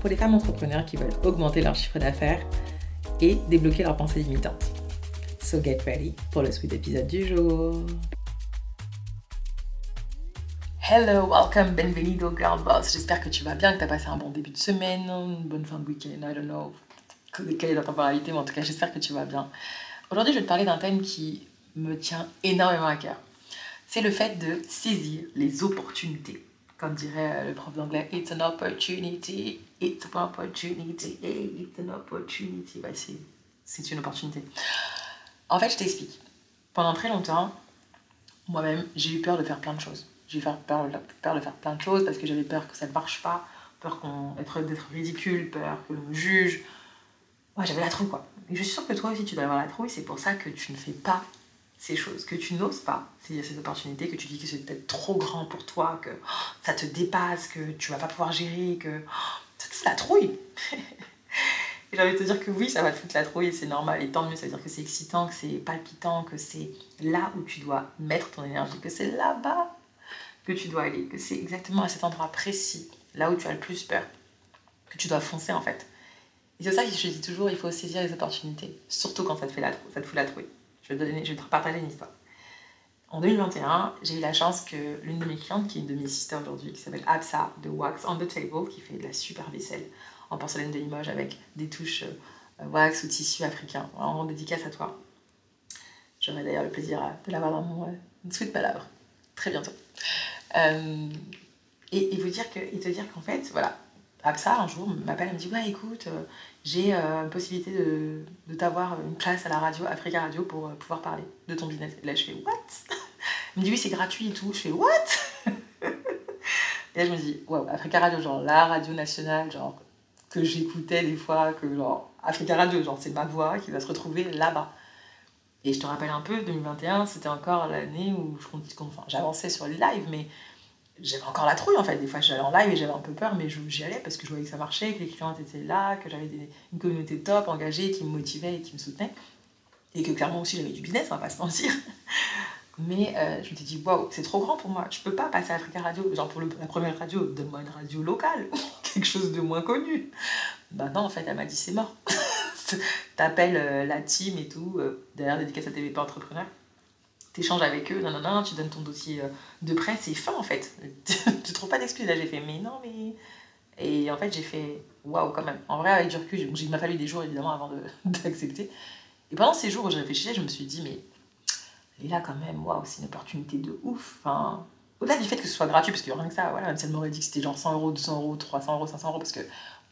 pour les femmes entrepreneurs qui veulent augmenter leur chiffre d'affaires et débloquer leurs pensées limitantes. So get ready pour le sweet épisode du jour. Hello, welcome, bienvenido girl boss. J'espère que tu vas bien, que tu as passé un bon début de semaine, une bonne fin de week-end, I don't know quelle est la temporalité, mais en tout cas j'espère que tu vas bien. Aujourd'hui je vais te parler d'un thème qui me tient énormément à cœur. C'est le fait de saisir les opportunités comme dirait euh, le prof d'anglais, it's an opportunity, it's an opportunity, it's an opportunity. c'est une opportunité. En fait, je t'explique. Pendant très longtemps, moi-même, j'ai eu peur de faire plein de choses. J'ai eu peur, de faire plein de choses parce que j'avais peur que ça ne marche pas, peur d'être ridicule, peur que l'on me juge. Moi, j'avais la trouille, quoi. Je suis sûre que toi aussi, tu dois avoir la trouille. C'est pour ça que tu ne fais pas ces choses, que tu n'oses pas saisir ces opportunités, que tu dis que c'est peut-être trop grand pour toi, que oh, ça te dépasse, que tu vas pas pouvoir gérer, que oh, ça te fout la trouille. et j'ai envie de te dire que oui, ça va te foutre la trouille c'est normal. Et tant mieux, ça veut dire que c'est excitant, que c'est palpitant, que c'est là où tu dois mettre ton énergie, que c'est là-bas que tu dois aller, que c'est exactement à cet endroit précis, là où tu as le plus peur, que tu dois foncer en fait. Et c'est ça que je dis toujours, il faut saisir les opportunités, surtout quand ça te, fait la, ça te fout la trouille. Je vais, te je vais te partager une histoire. En 2021, j'ai eu la chance que l'une de mes clientes, qui est une de mes sisters aujourd'hui, qui s'appelle Absa de Wax on the Table, qui fait de la super vaisselle en porcelaine de Limoges avec des touches euh, wax ou tissu africain. En dédicace à toi. J'aurai d'ailleurs le plaisir de l'avoir dans mon euh, suite palabre très bientôt. Euh, et, vous dire que, et te dire qu'en fait, voilà, Absa un jour m'appelle et me dit Ouais, écoute, j'ai euh, une possibilité de, de t'avoir une place à la radio, Africa Radio, pour euh, pouvoir parler de ton business. Et là, je fais What? Il me dit Oui, c'est gratuit et tout. Je fais What? Et là, je me dis Waouh, Africa Radio, genre la radio nationale, genre que j'écoutais des fois, que genre Africa Radio, genre c'est ma voix qui va se retrouver là-bas. Et je te rappelle un peu, 2021, c'était encore l'année où j'avançais sur les lives, mais j'avais encore la trouille en fait. Des fois, j'allais en live et j'avais un peu peur, mais j'y allais parce que je voyais que ça marchait, que les clients étaient là, que j'avais une communauté top, engagée, qui me motivait et qui me soutenait. Et que clairement aussi, j'avais du business, on va pas se mentir. Mais euh, je me suis dit, waouh, c'est trop grand pour moi. Je peux pas passer à Africa Radio. Genre pour la première radio, donne-moi une radio locale, quelque chose de moins connu. Bah non, en fait, elle m'a dit, c'est mort. T'appelles euh, la team et tout. Euh, D'ailleurs, dédicace à TVP Entrepreneur t'échanges avec eux, non, tu donnes ton dossier euh, de prêt, c'est fin en fait. tu trouves pas d'excuses Là, j'ai fait, mais non, mais. Et en fait, j'ai fait, waouh, quand même. En vrai, avec du recul, il m'a fallu des jours évidemment avant d'accepter. Et pendant ces jours où je réfléchissais, je me suis dit, mais là, quand même, waouh, c'est une opportunité de ouf. Enfin, au-delà du fait que ce soit gratuit, parce a rien que ça, voilà, même si elle m'aurait dit que c'était genre 100 euros, 200 euros, 300 euros, 500 euros, parce que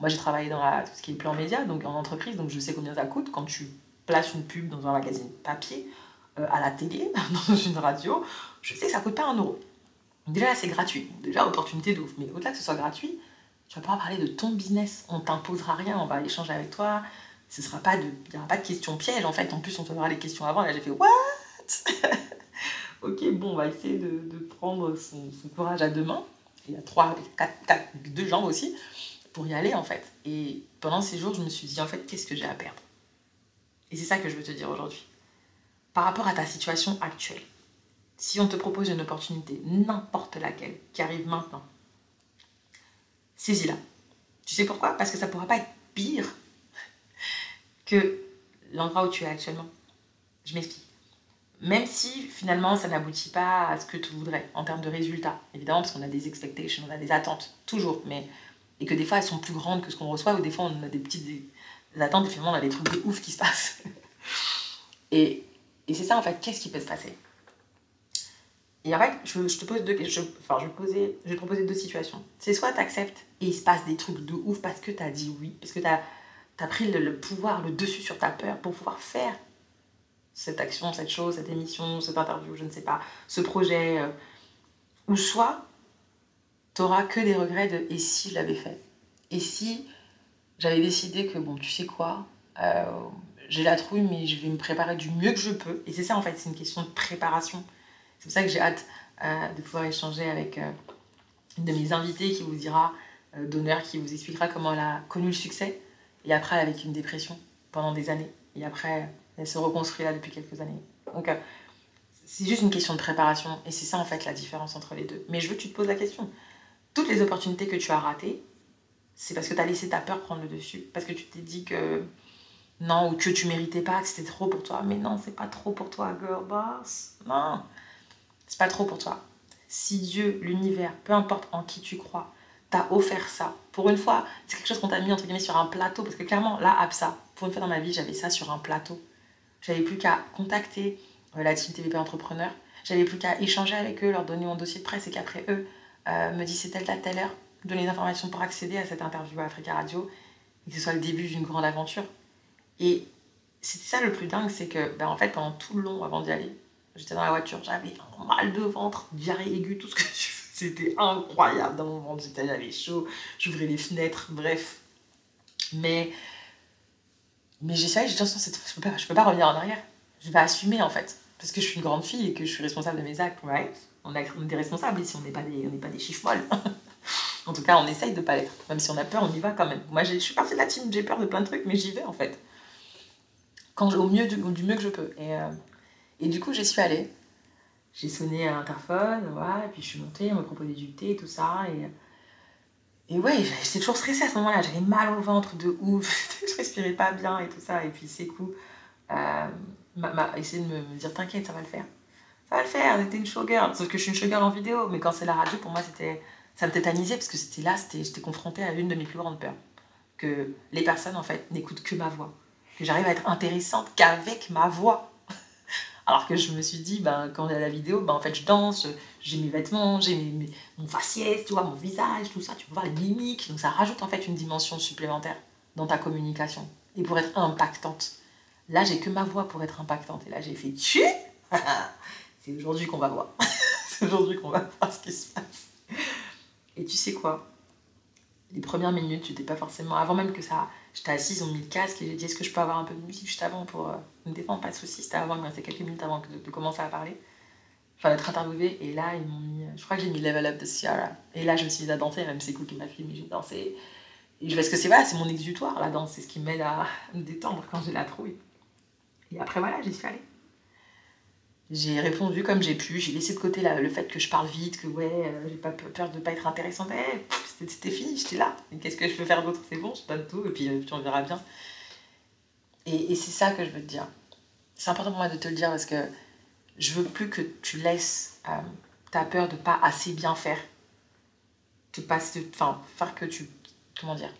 moi j'ai travaillé dans tout ce qui est plan média, donc en entreprise, donc je sais combien ça coûte quand tu places une pub dans un magazine papier à la télé, dans une radio, je sais que ça coûte pas un euro. Déjà, c'est gratuit. Déjà, opportunité de. Mais au-delà que ce soit gratuit, tu vas pouvoir parler de ton business. On t'imposera rien, on va échanger avec toi. Ce sera pas de, il n'y aura pas de questions pièges en fait. En plus, on te donnera les questions avant. Et là, j'ai fait What? Ok, bon, on va essayer de, de prendre son, son, courage à deux mains. Il y a trois, quatre, quatre, deux jambes aussi pour y aller en fait. Et pendant ces jours, je me suis dit en fait, qu'est-ce que j'ai à perdre? Et c'est ça que je veux te dire aujourd'hui par rapport à ta situation actuelle. Si on te propose une opportunité, n'importe laquelle, qui arrive maintenant, saisis-la. Tu sais pourquoi? Parce que ça ne pourra pas être pire que l'endroit où tu es actuellement. Je m'explique. Même si finalement ça n'aboutit pas à ce que tu voudrais en termes de résultats, évidemment, parce qu'on a des expectations, on a des attentes, toujours, mais et que des fois elles sont plus grandes que ce qu'on reçoit, ou des fois on a des petites attentes, et finalement on a des trucs de ouf qui se passent. et et c'est ça en fait, qu'est-ce qui peut se passer? Et en fait, je, te pose deux je, enfin, je, poser, je proposer deux situations. C'est soit tu acceptes et il se passe des trucs de ouf parce que tu as dit oui, parce que tu as, as, pris le, pouvoir, le dessus sur ta peur pour pouvoir faire cette action, cette chose, cette émission, cette interview, je ne sais pas, ce projet. Euh, ou soit tu n'auras que des regrets de et si je l'avais fait? Et si j'avais décidé que, bon, tu sais quoi, euh, j'ai la trouille, mais je vais me préparer du mieux que je peux. Et c'est ça, en fait, c'est une question de préparation. C'est pour ça que j'ai hâte euh, de pouvoir échanger avec euh, une de mes invitées qui vous dira d'honneur, qui vous expliquera comment elle a connu le succès. Et après, avec une dépression pendant des années. Et après, elle se reconstruit là depuis quelques années. Donc, c'est juste une question de préparation. Et c'est ça, en fait, la différence entre les deux. Mais je veux que tu te poses la question. Toutes les opportunités que tu as ratées, c'est parce que tu as laissé ta peur prendre le dessus. Parce que tu t'es dit que non, ou que tu méritais pas, que c'était trop pour toi. Mais non, c'est pas trop pour toi, girl boss. Non, c'est pas trop pour toi. Si Dieu, l'univers, peu importe en qui tu crois, t'a offert ça, pour une fois, c'est quelque chose qu'on t'a mis entre guillemets sur un plateau. Parce que clairement, là, ça, pour une fois dans ma vie, j'avais ça sur un plateau. J'avais plus qu'à contacter euh, la team TVP Entrepreneur. J'avais plus qu'à échanger avec eux, leur donner mon dossier de presse et qu'après eux euh, me disent c'est telle telle heure, donner les informations pour accéder à cette interview à Africa Radio et que ce soit le début d'une grande aventure. Et c'était ça le plus dingue, c'est que ben, en fait, pendant tout le long avant d'y aller, j'étais dans la voiture, j'avais mal de ventre, diarrhée aiguë, tout ce que je C'était incroyable dans mon ventre, j'avais chaud, j'ouvrais les fenêtres, bref. Mais, mais j'ai ça, j'ai l'impression je peux pas, je peux pas revenir en arrière je vais assumer en fait. Parce que je suis une grande fille et que je suis responsable de mes actes, right? On, est des responsables ici, on n'est pas, des, pas des chiffres molles. en tout cas, on essaye de pas l'être. Même si on a peur, on y va quand même. Moi, je suis partie de la team, j'ai peur de plein de trucs, mais j'y vais en fait. Quand, au mieux du, mieux que je peux. Et, euh, et du coup, j'y suis allée. J'ai sonné à l'interphone, voilà, et puis je suis montée, on me proposait du thé, tout ça. Et, et ouais, j'étais toujours stressée à ce moment-là. J'avais mal au ventre de ouf. je respirais pas bien et tout ça. Et puis c'est cool. Euh, m'a essayé de me, dire T'inquiète, ça va le faire. Ça va le faire, j'étais une showgirl. Sauf que je suis une showgirl en vidéo, mais quand c'est la radio, pour moi, c'était ça me tétanisait parce que c'était là, j'étais confrontée à une de mes plus grandes peurs. Que les personnes, en fait, n'écoutent que ma voix. Que j'arrive à être intéressante qu'avec ma voix. Alors que je me suis dit, ben, quand on est à la vidéo, ben, en fait, je danse, j'ai mes vêtements, j'ai mon faciès, tu vois, mon visage, tout ça, tu peux voir les mimiques. Donc ça rajoute en fait une dimension supplémentaire dans ta communication. Et pour être impactante. Là, j'ai que ma voix pour être impactante. Et là, j'ai fait tu? C'est aujourd'hui qu'on va voir. c'est aujourd'hui qu'on va voir ce qui se passe. Et tu sais quoi? Les premières minutes, tu n'étais pas forcément. Avant même que ça. J'étais assise, on mis le casque et j'ai dit est-ce que je peux avoir un peu de musique juste avant pour euh, me défendre? Pas de soucis, c'était avant, quelques minutes avant de, commencer à parler. Enfin, d'être interviewée. Et là, ils m'ont mis. Je crois que j'ai mis Level Up de Ciara. Et là, je me suis mise à danser, même c'est cool qui m'a filmé, j'ai dansé. Et parce que c'est c'est mon exutoire, la danse, c'est ce qui m'aide à me détendre quand j'ai la trouille. Et après, voilà, j'y suis allée. J'ai répondu comme j'ai pu, j'ai laissé de côté le fait que je parle vite, que ouais, euh, j'ai pas peur de pas être intéressante. Eh, c'était fini, j'étais là. Qu'est-ce que je peux faire d'autre? C'est bon, je donne tout, et puis, euh, on verra bien. Et, c'est ça que je veux te dire. C'est important pour moi de te le dire parce que je veux plus que tu laisses euh, ta peur de pas assez bien faire te passe, enfin, faire que tu, comment dire,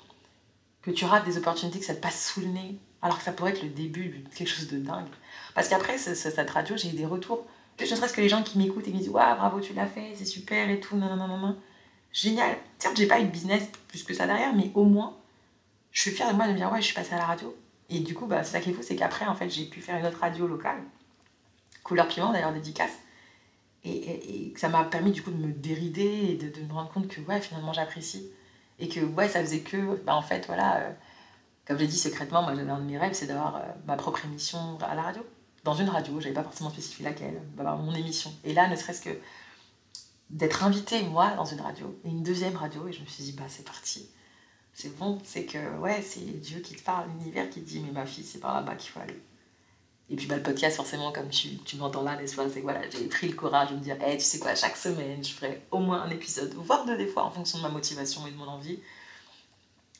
que tu rates des opportunités, que ça te passe sous le nez, alors que ça pourrait être le début de quelque chose de dingue. Parce qu'après, cette radio, j'ai eu des retours. Ne serait-ce que les gens qui m'écoutent et me disent Waouh, bravo, tu l'as fait, c'est super et tout, non, non, non, non. Génial. Certes, j'ai pas eu de business plus que ça derrière, mais au moins, je suis fière de moi de me dire Ouais, je suis passée à la radio. Et du coup, bah, c'est ça qui est fou, c'est qu'après, en fait, j'ai pu faire une autre radio locale, couleur piment d'ailleurs, dédicace. Et, et, ça m'a permis du coup de me dérider et de, de, me rendre compte que ouais, finalement, j'apprécie. Et que ouais, ça faisait que, bah, en fait, voilà. Euh, comme j'ai dit secrètement, moi j'avais un de mes rêves, c'est d'avoir euh, ma propre émission à la radio. Dans une radio, j'avais pas forcément spécifié laquelle, d'avoir mon émission. Et là, ne serait-ce que d'être invitée, moi, dans une radio, et une deuxième radio, et je me suis dit, bah c'est parti. C'est bon, c'est que, ouais, c'est Dieu qui te parle, l'univers qui te dit, mais ma fille, c'est par là-bas qu'il faut aller. Et puis bah, le podcast, forcément, comme tu, tu m'entends là, n'est-ce pas, c'est voilà, j'ai pris le courage de me dire, hey, tu sais quoi, chaque semaine, je ferai au moins un épisode, voire deux des fois, en fonction de ma motivation et de mon envie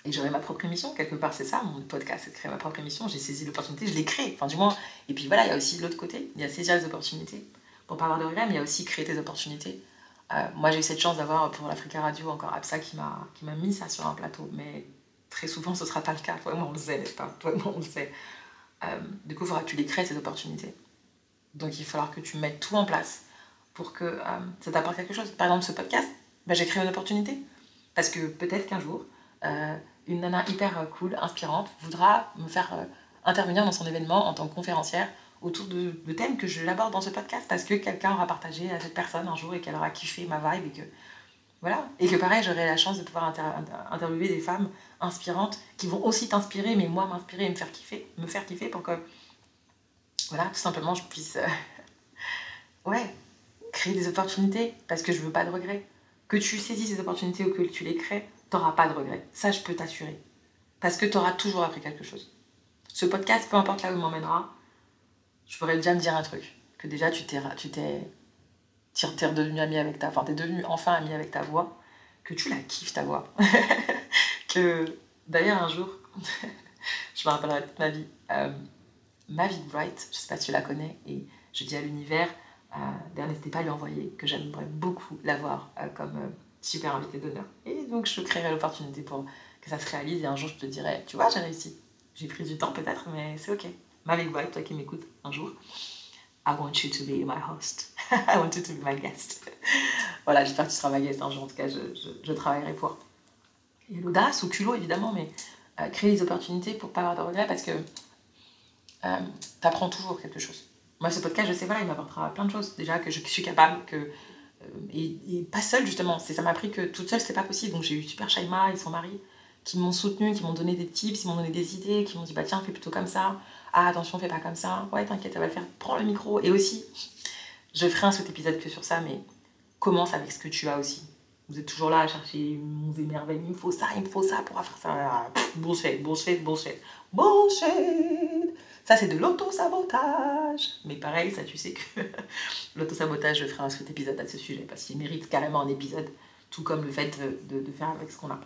et j'aurai ma propre émission, quelque part c'est ça, mon podcast c'est de créer ma propre émission, j'ai saisi l'opportunité, je l'ai créée, enfin du moins, et puis voilà, il y a aussi l'autre côté, il y a saisir les opportunités, pour pas avoir de regrets, mais il y a aussi créer tes opportunités. Euh, moi j'ai eu cette chance d'avoir pour l'Africa Radio encore Absa qui m'a mis ça sur un plateau, mais très souvent ce sera pas le cas, toi et moi on le sait, n'est-ce pas? Toi et moi on le sait. Euh, du coup il faudra que tu les crées ces opportunités. Donc il falloir que tu mettes tout en place pour que euh, ça t'apporte quelque chose. Par exemple ce podcast, ben, j'ai créé une opportunité, parce que peut-être qu'un jour, une nana hyper euh, cool, inspirante, voudra me faire euh, intervenir dans son événement en tant que conférencière autour de, thèmes que je l'aborde dans ce podcast parce que quelqu'un aura partagé à cette personne un jour et qu'elle aura kiffé ma vibe et que Voilà. Et que pareil, j'aurai la chance de pouvoir interviewer des femmes inspirantes qui vont aussi t'inspirer, mais moi m'inspirer et me faire kiffer, me faire kiffer pour que, voilà, tout simplement, je puisse, euh, ouais, créer des opportunités parce que je veux pas de regrets. Que tu saisis ces opportunités ou que tu les crées, t'auras pas de regrets. Ça, je peux t'assurer. Parce que tu auras toujours appris quelque chose. Ce podcast, peu importe là où il m'emmènera, je pourrais déjà me dire un truc. Que déjà, tu t'es, tu t'es, tu redevenu ami avec ta, enfin, t'es devenu enfin ami avec ta voix, que tu la kiffes ta voix. que d'ailleurs, un jour, je me rappellerai toute ma vie, euh, Mavic Bright, je sais pas si tu la connais, et je dis à l'univers, d'ailleurs, n'hésitez pas à lui envoyer, que j'aimerais beaucoup l'avoir euh, comme euh, super invité d'honneur. Et donc, je créerai l'opportunité pour que ça se réalise, et un jour, je te dirai, tu vois, j'ai réussi. J'ai pris du temps peut-être, mais c'est ok. Mavic Bright, toi qui m'écoutes un jour, I want you to be my host. I want you to be my guest. voilà, j'espère que tu seras ma guest un jour. En tout cas, je, je, travaillerai pour. A l'audace au culot, évidemment, mais euh, créer des opportunités pour pas avoir de regrets parce que euh, tu apprends toujours quelque chose. Moi, ce podcast, je sais, voilà, il m'apportera plein de choses. Déjà, que je suis capable, que. Et, pas seule, justement. Ça m'a appris que toute seule, c'est pas possible. Donc, j'ai eu Super Shaima et son mari qui m'ont soutenu, qui m'ont donné des tips, qui m'ont donné des idées, qui m'ont dit, bah tiens, fais plutôt comme ça. Ah, attention, fais pas comme ça. Ouais, t'inquiète, ça va le faire. Prends le micro. Et aussi, je ferai un sous épisode que sur ça, mais commence avec ce que tu as aussi. Vous êtes toujours là à chercher mon émerveillement. Il me faut ça, il me faut ça pour faire ça. Bullshit, bullshit, bullshit. Bullshit. Ça, c'est de l'auto-sabotage. Mais pareil, ça, tu sais que l'auto-sabotage, je ferai un sous épisode à ce sujet parce qu'il mérite carrément un épisode, tout comme le fait de, faire avec ce qu'on a.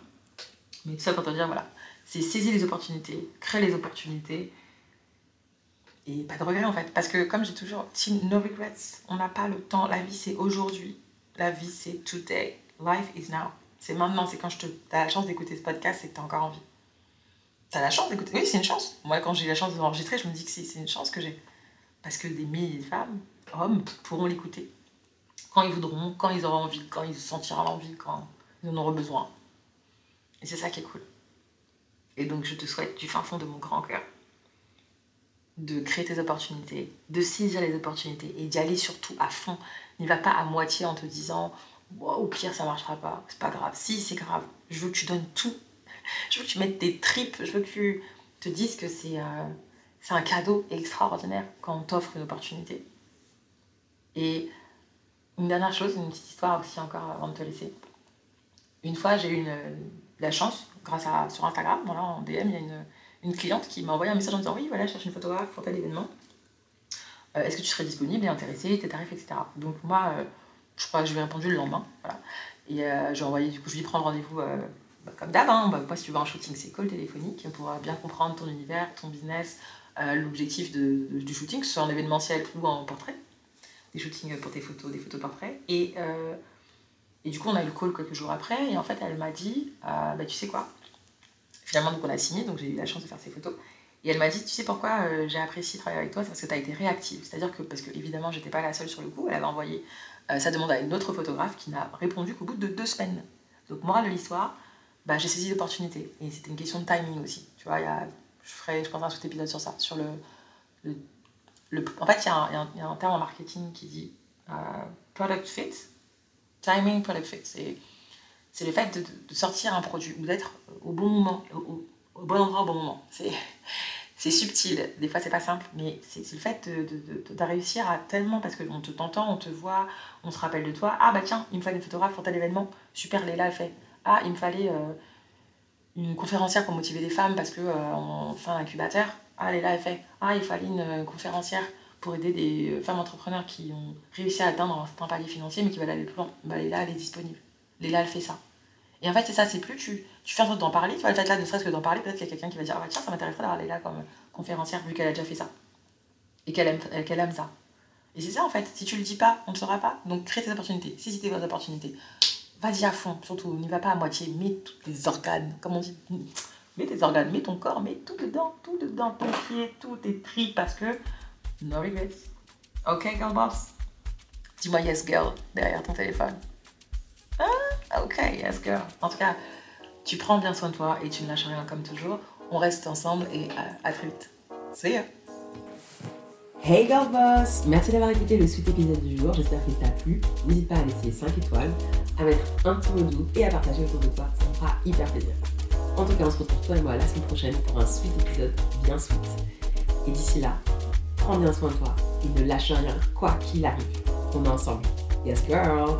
Mais tout ça pour te dire, voilà, c'est saisir les opportunités, créer les opportunités et pas de regrets en fait. Parce que comme j'ai toujours dit, no regrets, on n'a pas le temps. La vie c'est aujourd'hui. La vie c'est today. Life is now. C'est maintenant, c'est quand te... as la chance d'écouter ce podcast, c'est que tu as encore envie. Tu as la chance d'écouter. Oui, c'est une chance. Moi, quand j'ai la chance d'enregistrer, je me dis que c'est une chance que j'ai. Parce que des milliers de femmes, hommes, pourront l'écouter. Quand ils voudront, quand ils auront envie, quand ils sentiront l'envie, quand ils en auront besoin. Et c'est ça qui est cool. Et donc, je te souhaite du fin fond de mon grand cœur de créer tes opportunités, de saisir les opportunités et d'y aller surtout à fond. N'y va pas à moitié en te disant au pire ça marchera pas, c'est pas grave. Si c'est grave, je veux que tu donnes tout. Je veux que tu mettes tes tripes, je veux que tu te dises que c'est euh, un cadeau extraordinaire quand on t'offre une opportunité. Et une dernière chose, une petite histoire aussi encore avant de te laisser. Une fois, j'ai eu la chance, grâce à sur Instagram, voilà, en DM, il y a une, une cliente qui m'a envoyé un message en disant Oui, voilà, je cherche une photographe pour tel événement. Euh, est-ce que tu serais disponible et intéressé, tes tarifs, etc. Donc, moi, euh, je crois que je lui ai répondu le lendemain. Et euh, j'ai envoyé, du coup, je lui ai prendre rendez-vous bah, comme d'hab. Bah, moi, si tu veux un shooting, c'est call téléphonique pour bien comprendre ton univers, ton business, l'objectif de, du shooting, que ce soit en événementiel ou en portrait. Des shootings pour tes photos, des photos portraits. Et, et du coup, on a eu le call quelques jours après. Et en fait, elle m'a dit bah, Tu sais quoi? Finalement, donc on a signé, donc j'ai eu la chance de faire ces photos. Et elle m'a dit, tu sais pourquoi euh, j'ai apprécié travailler avec toi, c'est parce que tu as été réactive. C'est-à-dire que, parce que évidemment, j'étais pas la seule sur le coup, elle avait envoyé euh, sa demande à une autre photographe qui n'a répondu qu'au bout de deux semaines. Donc, morale de l'histoire, bah, j'ai saisi l'opportunité. Et c'était une question de timing aussi. Tu vois, y a, je ferai, je pense, un sous-épisode sur ça. Sur le, le, en fait, il y, a un terme en marketing qui dit euh, product fit, timing product fit c'est le fait de, sortir un produit ou d'être au bon moment, au, bon endroit au bon moment. C'est subtil, des fois c'est pas simple, mais c'est le fait de, de, réussir à tellement, parce qu'on te t'entend, on te voit, on se rappelle de toi. Ah bah tiens, il me fallait une photographe pour tel événement, super, Léla a fait. Ah, il me fallait euh, une conférencière pour motiver les femmes parce que euh, fait un incubateur. Ah, Léla a fait. Ah, il fallait une euh, conférencière pour aider des femmes entrepreneurs qui ont réussi à atteindre un certain palier financier mais qui veulent aller plus loin. Bah, Léla, elle est disponible. Léla, elle fait ça. Et en fait, c'est ça, c'est plus tu, tu fais en sorte d'en parler, tu vois, le fait là, ne serait-ce que d'en parler, peut-être qu'il y a quelqu'un qui va dire, ah bah tiens, ça m'intéresserait d'avoir Léla comme conférencière, vu qu'elle a déjà fait ça. Et qu'elle aime, aime ça. Et c'est ça, en fait. Si tu le dis pas, on ne saura pas. Donc, crée tes opportunités. Saisis tes opportunités. Vas-y à fond, surtout. N'y va pas à moitié. Mets tous tes organes, comme on dit? Mets tes organes, mets ton corps, mets tout dedans, tout dedans, ton pied, tout tes tripes, parce que no regrets. Ok, girl boss? Dis-moi yes, girl, derrière ton téléphone. Ah, ok, yes girl. En tout cas, tu prends bien soin de toi et tu ne lâches rien comme toujours. On reste ensemble et à, à très vite. See ya. Hey Girl Boss Merci d'avoir écouté le sweet épisode du jour, j'espère qu'il t'a plu. N'hésite pas à laisser 5 étoiles, à mettre un petit mot doux et à partager autour de toi, ça me fera hyper plaisir. En tout cas, on se retrouve toi et moi la semaine prochaine pour un sweet épisode bien sweet. Et d'ici là, prends bien soin de toi et ne lâche rien, quoi qu'il arrive. On est ensemble. Yes girl